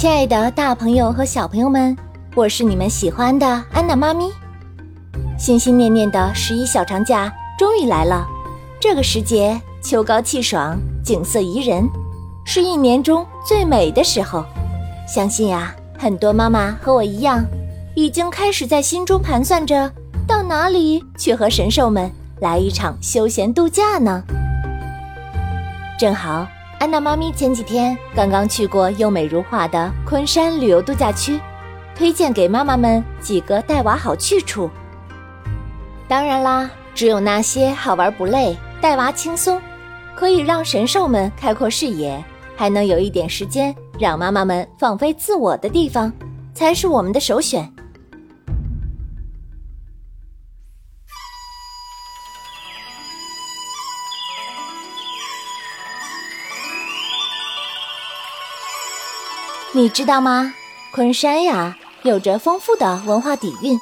亲爱的，大朋友和小朋友们，我是你们喜欢的安娜妈咪。心心念念的十一小长假终于来了，这个时节秋高气爽，景色宜人，是一年中最美的时候。相信呀，很多妈妈和我一样，已经开始在心中盘算着到哪里去和神兽们来一场休闲度假呢？正好。安娜妈咪前几天刚刚去过优美如画的昆山旅游度假区，推荐给妈妈们几个带娃好去处。当然啦，只有那些好玩不累、带娃轻松，可以让神兽们开阔视野，还能有一点时间让妈妈们放飞自我的地方，才是我们的首选。你知道吗？昆山呀，有着丰富的文化底蕴，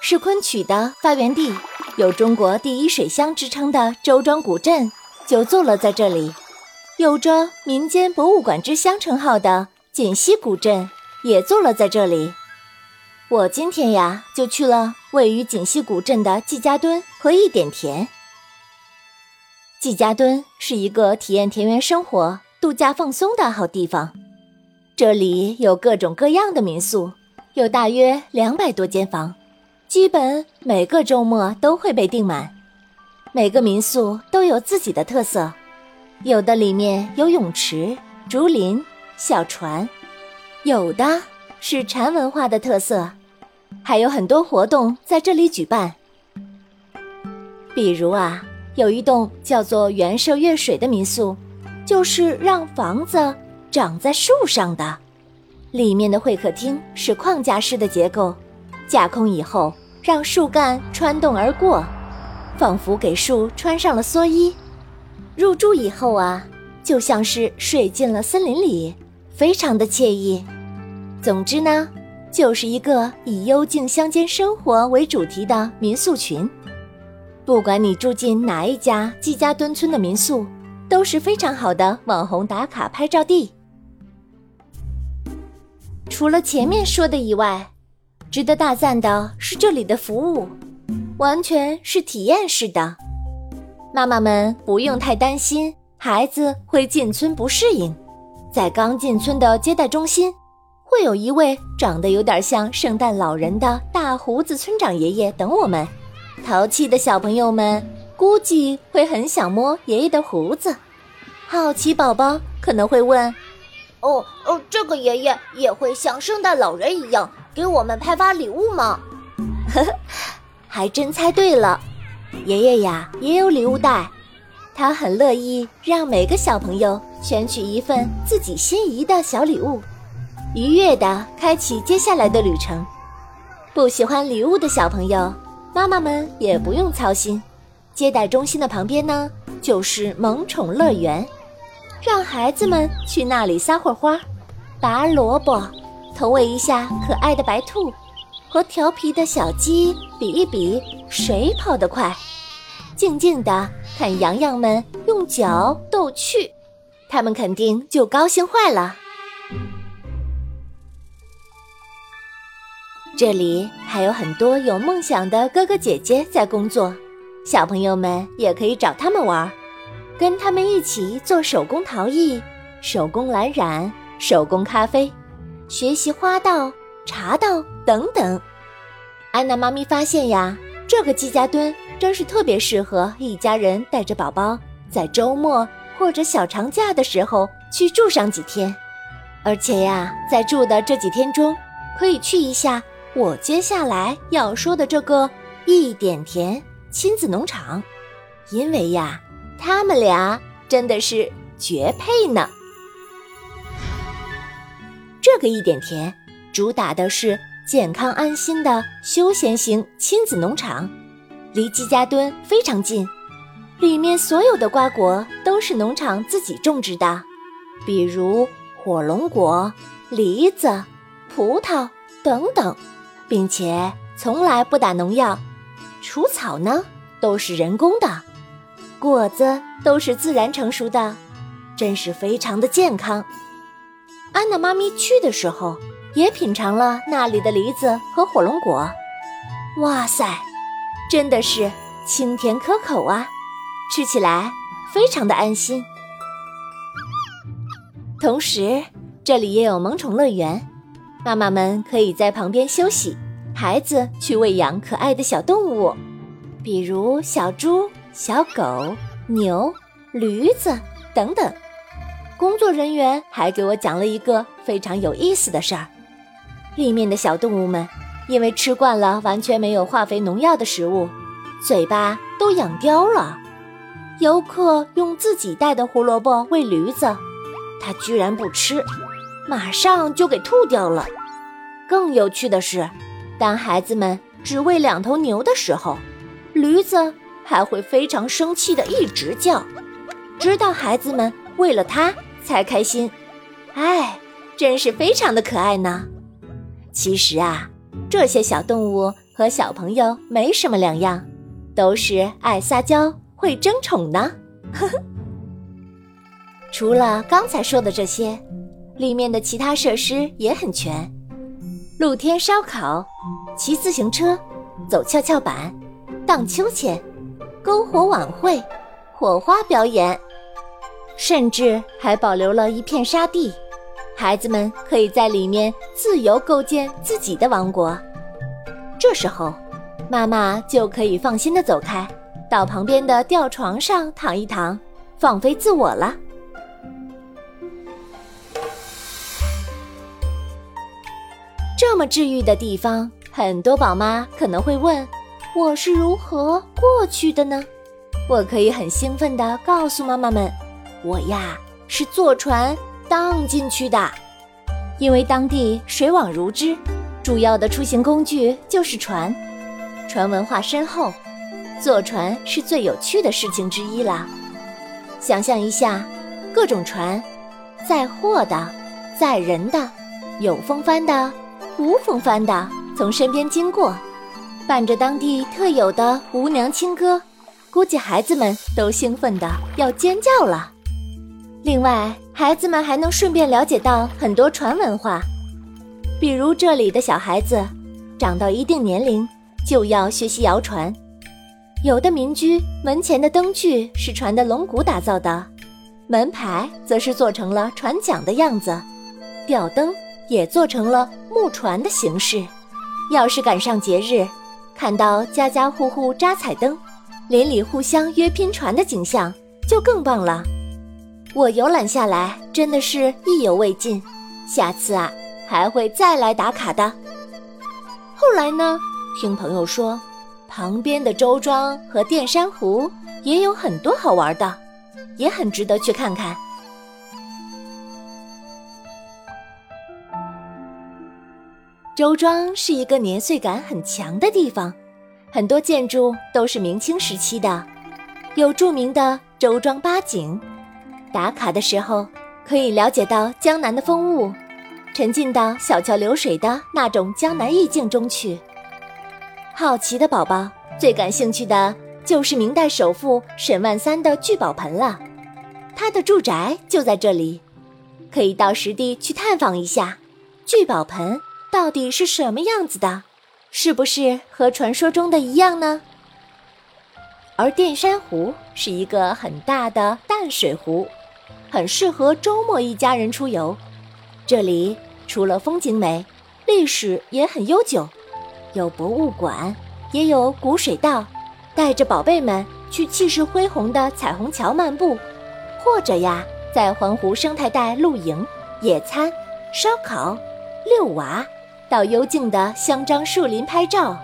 是昆曲的发源地，有“中国第一水乡”之称的周庄古镇就坐落在这里，有着“民间博物馆之乡”称号的锦溪古镇也坐落在这里。我今天呀，就去了位于锦溪古镇的季家墩和一点田。季家墩是一个体验田园生活、度假放松的好地方。这里有各种各样的民宿，有大约两百多间房，基本每个周末都会被订满。每个民宿都有自己的特色，有的里面有泳池、竹林、小船，有的是禅文化的特色，还有很多活动在这里举办。比如啊，有一栋叫做“园舍月水”的民宿，就是让房子。长在树上的，里面的会客厅是框架式的结构，架空以后让树干穿洞而过，仿佛给树穿上了蓑衣。入住以后啊，就像是睡进了森林里，非常的惬意。总之呢，就是一个以幽静乡间生活为主题的民宿群。不管你住进哪一家季家墩村的民宿，都是非常好的网红打卡拍照地。除了前面说的以外，值得大赞的是这里的服务，完全是体验式的。妈妈们不用太担心孩子会进村不适应，在刚进村的接待中心，会有一位长得有点像圣诞老人的大胡子村长爷爷等我们。淘气的小朋友们估计会很想摸爷爷的胡子，好奇宝宝可能会问。哦哦，这个爷爷也会像圣诞老人一样给我们派发礼物吗？呵呵，还真猜对了，爷爷呀也有礼物袋，他很乐意让每个小朋友选取一份自己心仪的小礼物，愉悦的开启接下来的旅程。不喜欢礼物的小朋友，妈妈们也不用操心，接待中心的旁边呢就是萌宠乐园。让孩子们去那里撒会儿花，拔萝卜，投喂一下可爱的白兔，和调皮的小鸡比一比谁跑得快，静静地看羊羊们用脚逗趣，他们肯定就高兴坏了。这里还有很多有梦想的哥哥姐姐在工作，小朋友们也可以找他们玩。跟他们一起做手工陶艺、手工蓝染、手工咖啡，学习花道、茶道等等。安娜妈咪发现呀，这个季家墩真是特别适合一家人带着宝宝在周末或者小长假的时候去住上几天。而且呀，在住的这几天中，可以去一下我接下来要说的这个一点田亲子农场，因为呀。他们俩真的是绝配呢。这个一点甜主打的是健康安心的休闲型亲子农场，离季家墩非常近，里面所有的瓜果都是农场自己种植的，比如火龙果、梨子、葡萄等等，并且从来不打农药，除草呢都是人工的。果子都是自然成熟的，真是非常的健康。安娜妈咪去的时候，也品尝了那里的梨子和火龙果。哇塞，真的是清甜可口啊，吃起来非常的安心。同时，这里也有萌宠乐园，妈妈们可以在旁边休息，孩子去喂养可爱的小动物，比如小猪、小狗、牛、驴子等等。工作人员还给我讲了一个非常有意思的事儿，里面的小动物们因为吃惯了完全没有化肥农药的食物，嘴巴都痒刁了。游客用自己带的胡萝卜喂驴子。它居然不吃，马上就给吐掉了。更有趣的是，当孩子们只喂两头牛的时候，驴子还会非常生气的一直叫，直到孩子们为了它才开心。哎，真是非常的可爱呢。其实啊，这些小动物和小朋友没什么两样，都是爱撒娇、会争宠呢。呵呵。除了刚才说的这些，里面的其他设施也很全：露天烧烤、骑自行车、走跷跷板、荡秋千、篝火晚会、火花表演，甚至还保留了一片沙地，孩子们可以在里面自由构建自己的王国。这时候，妈妈就可以放心的走开，到旁边的吊床上躺一躺，放飞自我了。这么治愈的地方，很多宝妈可能会问：我是如何过去的呢？我可以很兴奋地告诉妈妈们，我呀是坐船荡进去的。因为当地水网如织，主要的出行工具就是船，船文化深厚，坐船是最有趣的事情之一了。想象一下，各种船，载货的，载人的，有风帆的。无风帆的从身边经过，伴着当地特有的吴娘清歌，估计孩子们都兴奋的要尖叫了。另外，孩子们还能顺便了解到很多船文化，比如这里的小孩子长到一定年龄就要学习摇船，有的民居门前的灯具是船的龙骨打造的，门牌则是做成了船桨的样子，吊灯。也做成了木船的形式。要是赶上节日，看到家家户户扎彩灯，邻里互相约拼船的景象，就更棒了。我游览下来真的是意犹未尽，下次啊还会再来打卡的。后来呢，听朋友说，旁边的周庄和淀山湖也有很多好玩的，也很值得去看看。周庄是一个年岁感很强的地方，很多建筑都是明清时期的，有著名的周庄八景。打卡的时候可以了解到江南的风物，沉浸到小桥流水的那种江南意境中去。好奇的宝宝最感兴趣的就是明代首富沈万三的聚宝盆了，他的住宅就在这里，可以到实地去探访一下聚宝盆。到底是什么样子的？是不是和传说中的一样呢？而淀山湖是一个很大的淡水湖，很适合周末一家人出游。这里除了风景美，历史也很悠久，有博物馆，也有古水道，带着宝贝们去气势恢宏的彩虹桥漫步，或者呀，在环湖生态带露营、野餐、烧烤、遛娃。到幽静的香樟树林拍照，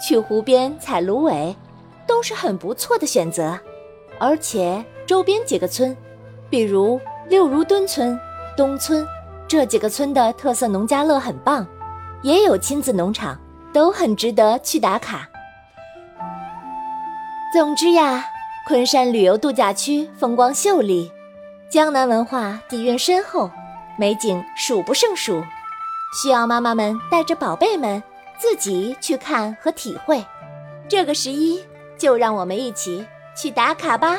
去湖边采芦苇，都是很不错的选择。而且周边几个村，比如六如墩村、东村这几个村的特色农家乐很棒，也有亲子农场，都很值得去打卡。总之呀，昆山旅游度假区风光秀丽，江南文化底蕴深厚，美景数不胜数。需要妈妈们带着宝贝们自己去看和体会，这个十一就让我们一起去打卡吧。